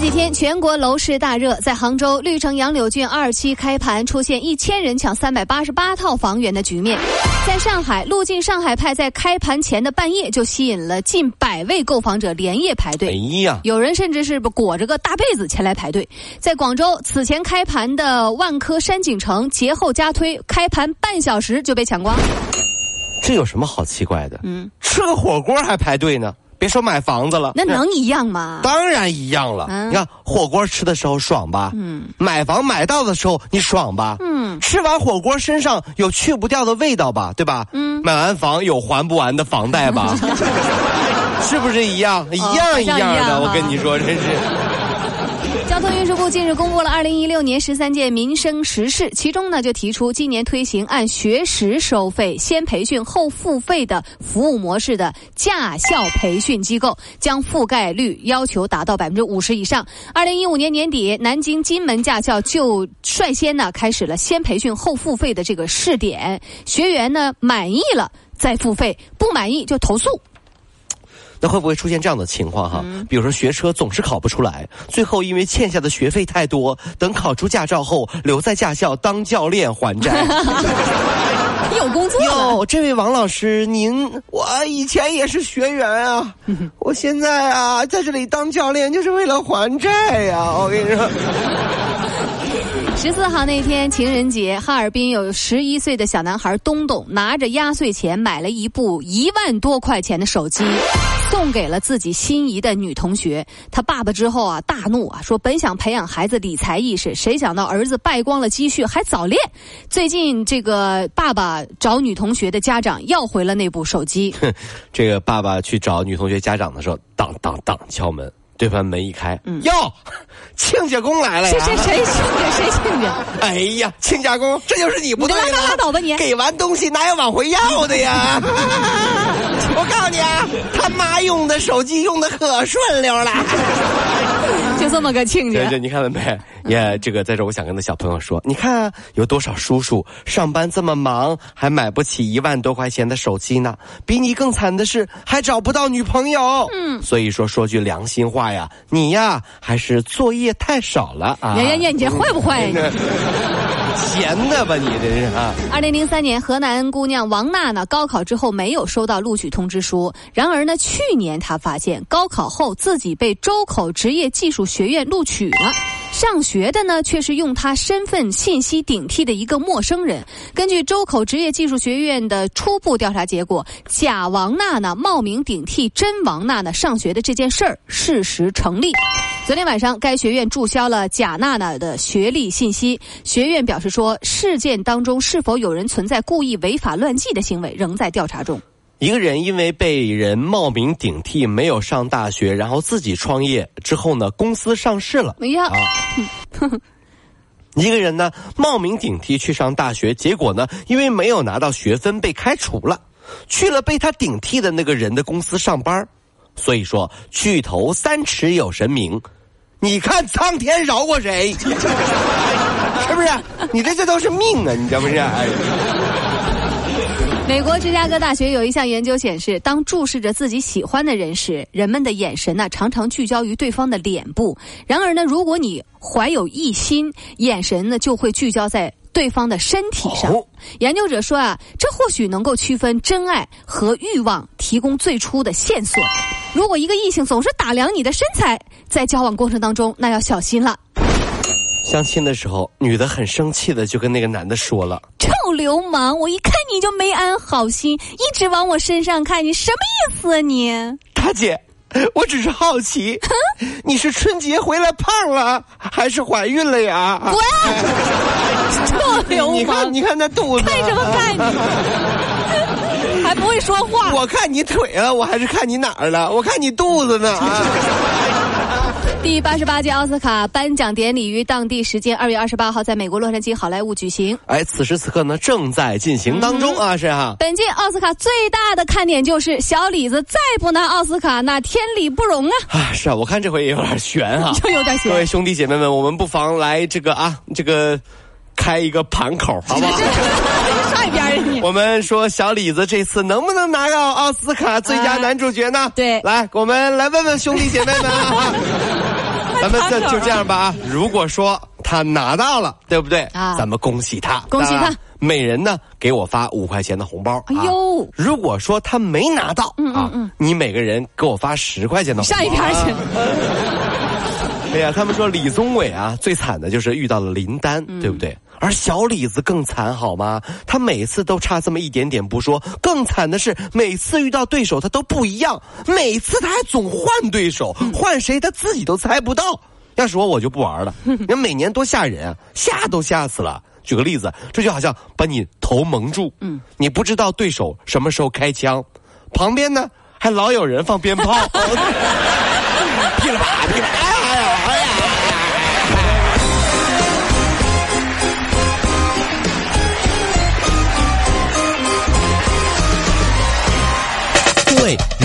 这几天全国楼市大热，在杭州绿城杨柳郡二期开盘出现一千人抢三百八十八套房源的局面。在上海，陆晋上海派在开盘前的半夜就吸引了近百位购房者连夜排队。哎呀，有人甚至是裹着个大被子前来排队。在广州，此前开盘的万科山景城节后加推，开盘半小时就被抢光。这有什么好奇怪的？嗯，吃个火锅还排队呢。别说买房子了，那能一样吗？当然一样了。你看火锅吃的时候爽吧？嗯。买房买到的时候你爽吧？嗯。吃完火锅身上有去不掉的味道吧？对吧？嗯。买完房有还不完的房贷吧？是不是一样？一样一样的。我跟你说，真是。交通运输部近日公布了二零一六年十三件民生实事，其中呢就提出今年推行按学时收费、先培训后付费的服务模式的驾校培训机构，将覆盖率要求达到百分之五十以上。二零一五年年底，南京金门驾校就率先呢开始了先培训后付费的这个试点，学员呢满意了再付费，不满意就投诉。那会不会出现这样的情况哈？比如说学车总是考不出来，最后因为欠下的学费太多，等考出驾照后留在驾校当教练还债。有工作哟，这位王老师，您我以前也是学员啊，我现在啊在这里当教练就是为了还债呀，我跟你说。十四号那天情人节，哈尔滨有十一岁的小男孩东东拿着压岁钱买了一部一万多块钱的手机，送给了自己心仪的女同学。他爸爸之后啊大怒啊，说本想培养孩子理财意识，谁想到儿子败光了积蓄还早恋。最近这个爸爸找女同学的家长要回了那部手机。这个爸爸去找女同学家长的时候，当当当敲门。对方门一开，哟，亲家公来了呀！谁谁谁亲家谁亲家？哎呀，亲家公，这就是你不对了！拉倒吧你！给完东西哪有往回要的呀？我告诉你啊，他妈用的手机用的可顺溜了，就这么个亲家。对对，你看到没？也这个在这，我想跟那小朋友说，你看有多少叔叔上班这么忙，还买不起一万多块钱的手机呢？比你更惨的是，还找不到女朋友。嗯，所以说说句良心话呀，你呀还是作业太少了啊！呀呀呀，你这坏不坏？闲的吧，你这是啊！二零零三年，河南姑娘王娜娜高考之后没有收到录取通知书，然而呢，去年她发现高考后自己被周口职业技术学院录取了。上学的呢，却是用他身份信息顶替的一个陌生人。根据周口职业技术学院的初步调查结果，假王娜娜冒名顶替真王娜娜上学的这件事儿事实成立。昨天晚上，该学院注销了贾娜娜的学历信息。学院表示说，事件当中是否有人存在故意违法乱纪的行为，仍在调查中。一个人因为被人冒名顶替，没有上大学，然后自己创业之后呢，公司上市了。哎呀，一个人呢冒名顶替去上大学，结果呢因为没有拿到学分被开除了，去了被他顶替的那个人的公司上班。所以说，巨头三尺有神明，你看苍天饶过谁？是不是？你这这都是命啊！你这不是？美国芝加哥大学有一项研究显示，当注视着自己喜欢的人时，人们的眼神呢常常聚焦于对方的脸部。然而呢，如果你怀有异心，眼神呢就会聚焦在对方的身体上。研究者说啊，这或许能够区分真爱和欲望，提供最初的线索。如果一个异性总是打量你的身材，在交往过程当中，那要小心了。相亲的时候，女的很生气的就跟那个男的说了：“臭流氓，我一看你就没安好心，一直往我身上看，你什么意思啊你？”大姐，我只是好奇，你是春节回来胖了，还是怀孕了呀？滚！臭 流氓！你看，你看那肚子，看什么看你？还不会说话？我看你腿了，我还是看你哪儿了？我看你肚子呢啊！第八十八届奥斯卡颁奖典礼于当地时间二月二十八号在美国洛杉矶好莱坞举行。哎，此时此刻呢，正在进行当中啊，是哈。本届奥斯卡最大的看点就是小李子再不拿奥斯卡，那天理不容啊！啊，是啊，我看这回也有点悬啊，就有点悬。各位兄弟姐妹们，我们不妨来这个啊，这个开一个盘口，好不好？上一边儿你。我们说小李子这次能不能拿到奥斯卡最佳男主角呢？对来，我们来问问兄弟姐妹们啊。咱们这就这样吧啊！如果说他拿到了，对不对？啊咱们恭喜他，恭喜他啊每人呢给我发五块钱的红包。哎呦啊如果说他没拿到啊，你每个人给我发十块钱的红包。上一边儿去。哎呀，他们说李宗伟啊，最惨的就是遇到了林丹，嗯对不对？而小李子更惨，好吗？他每次都差这么一点点不说，更惨的是每次遇到对手他都不一样，每次他还总换对手，嗯换谁他自己都猜不到。要是我，我就不玩了。你看每年多吓人啊，吓都吓死了。举个例子，这就好像把你头蒙住，嗯，你不知道对手什么时候开枪，旁边呢还老有人放鞭炮，噼里啪啦噼里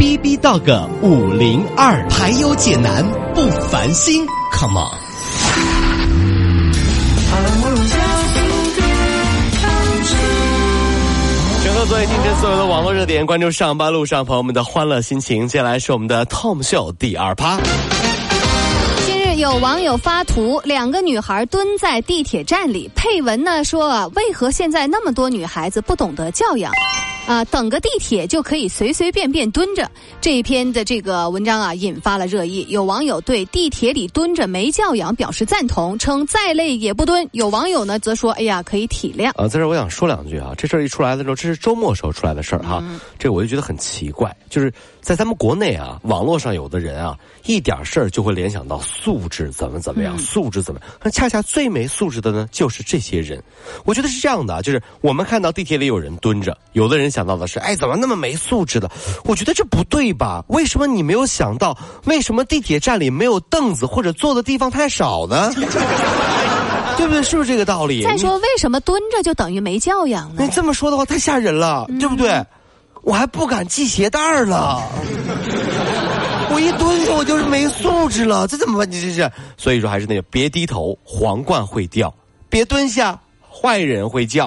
B B Dog 五零二，排忧解难不烦心，Come on。整个昨夜今晨所有的网络热点，关注上班路上朋友们的欢乐心情。接下来是我们的 Tom 秀第二趴。近日有网友发图，两个女孩蹲在地铁站里，配文呢说啊，为何现在那么多女孩子不懂得教养？啊，等个地铁就可以随随便便蹲着。这一篇的这个文章啊，引发了热议。有网友对地铁里蹲着没教养表示赞同，称再累也不蹲。有网友呢则说，哎呀，可以体谅。啊，在这儿我想说两句啊，这事儿一出来的时候，这是周末时候出来的事儿哈，这我就觉得很奇怪，就是在咱们国内啊，网络上有的人啊，一点事儿就会联想到素质怎么怎么样，素质怎么样，那恰恰最没素质的呢，就是这些人。我觉得是这样的啊，就是我们看到地铁里有人蹲着，有的人想到的是，哎，怎么那么没素质的？我觉得这不对吧？为什么你没有想到，为什么地铁站里没有凳子或者坐的地方太少呢？对不对？是不是这个道理？再说，为什么蹲着就等于没教养呢你？这么说的话太吓人了，对不对？我还不敢系鞋带儿了，我一蹲下我就是没素质了，这怎么办？你这是，所以说还是那个别低头，皇冠会掉；别蹲下，坏人会叫。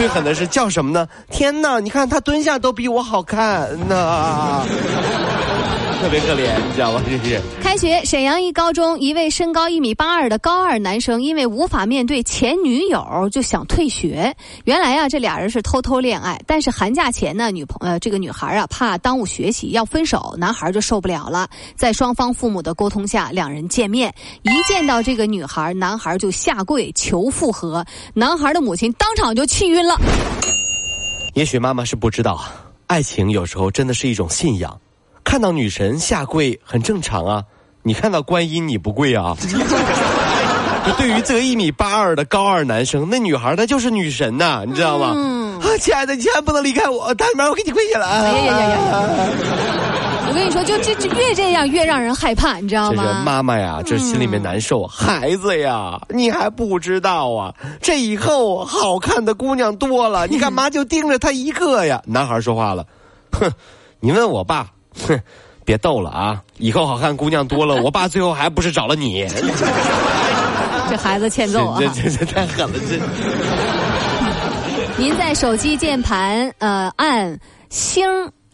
最狠的是叫什么呢？天哪！你看他蹲下都比我好看呢，特别可怜，你知道吗？这是。开学，沈阳一高中一位身高一米八二的高二男生，因为无法面对前女友，就想退学。原来啊，这俩人是偷偷恋爱，但是寒假前呢，女朋呃这个女孩啊怕耽误学习要分手，男孩就受不了了。在双方父母的沟通下，两人见面。一见到这个女孩，男孩就下跪求复合，男孩的母亲当场就气晕了。也许妈妈是不知道，爱情有时候真的是一种信仰。看到女神下跪很正常啊，你看到观音你不跪啊？就对于这个一米八二的高二男生，那女孩她就是女神呐、你知道吗？嗯啊，亲爱的，你千万不能离开我，大妈我给你跪下了。哎呀呀呀呀！我跟你说，就这这越这样越让人害怕，你知道这是吗？妈妈呀，这心里面难受。孩子呀，你还不知道啊，这以后好看的姑娘多了，你干嘛就盯着她一个呀？男孩说话了，哼，你问我爸，哼，别逗了啊！以后好看姑娘多了，我爸最后还不是找了你？这孩子欠揍啊！这这这太狠了，这 您在手机键盘呃按星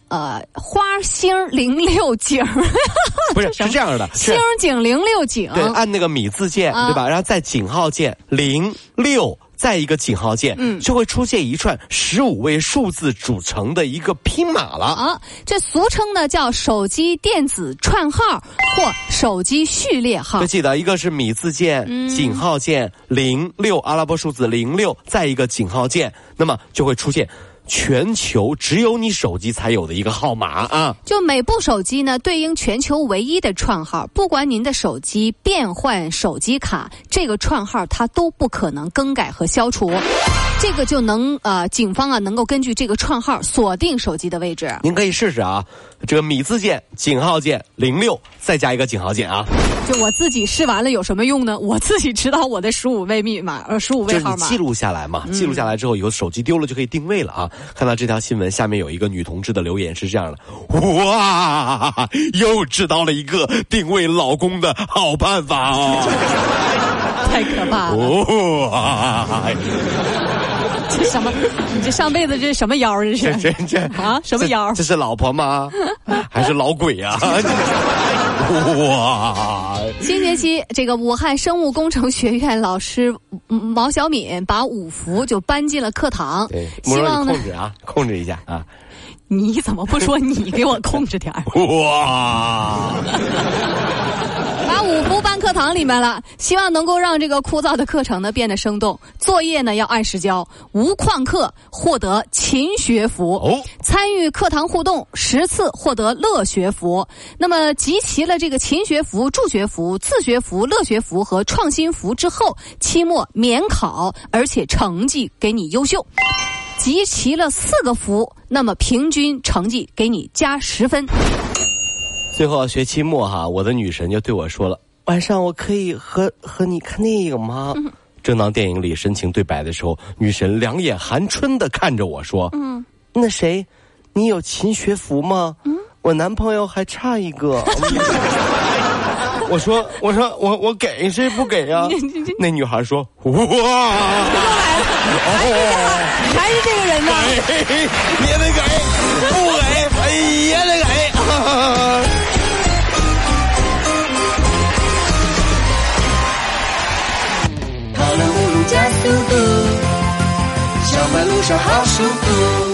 呃花星零六井，不是是这样的，是星井零六井，对，按那个米字键，啊对吧？然后再井号键零六再一个井号键，嗯就会出现一串十五位数字组成的一个拼码了。啊，这俗称呢叫手机电子串号或手机序列号就。记得一个是米字键、嗯井号键零六阿拉伯数字零六，再一个井号键，那么就会出现全球只有你手机才有的一个号码啊。就每部手机呢，对应全球唯一的串号，不管您的手机变换手机卡，这个串号它都不可能更改和消除。这个就能呃，警方啊能够根据这个串号锁定手机的位置。您可以试试啊，这个米字键、井号键零六，再加一个井号键啊，就我自己试完了有什么用呢？我自己知道我的十五位密码，呃，十五位号码。你记录下来嘛，记录下来之后，以后手机丢了就可以定位了啊。看到这条新闻，下面有一个女同志的留言是这样的：哇，又知道了一个定位老公的好办法啊！太可怕了！哇，这什么？你这上辈子这是什么妖？这这是这这啊？什么妖这？这是老婆吗？还是老鬼啊？哇！新学期，这个武汉生物工程学院老师嗯毛小敏把五福就搬进了课堂对，，希望呢控制啊，控制一下啊！你怎么不说你给我控制点儿？哇！把五福搬课堂里面了，希望能够让这个枯燥的课程呢变得生动。作业呢要按时交，无旷课获得勤学福。哦参与课堂互动十次获得乐学福。那么集齐了这个勤学福、助学福、自学福、乐学福和创新福之后，期末免考，而且成绩给你优秀。集齐了四个福，那么平均成绩给你加十分。最后学期末哈，我的女神就对我说了：“晚上我可以和和你看电影吗？”正当电影里深情对白的时候，女神两眼含春的看着我说：“嗯，那谁，你有勤学福吗？嗯，我男朋友还差一个。”我说：“我说我我给谁不给呀、那女孩说：“哇，还是这个人呢？也得给，不给哎也得给。”嘟嘟小白路上好舒服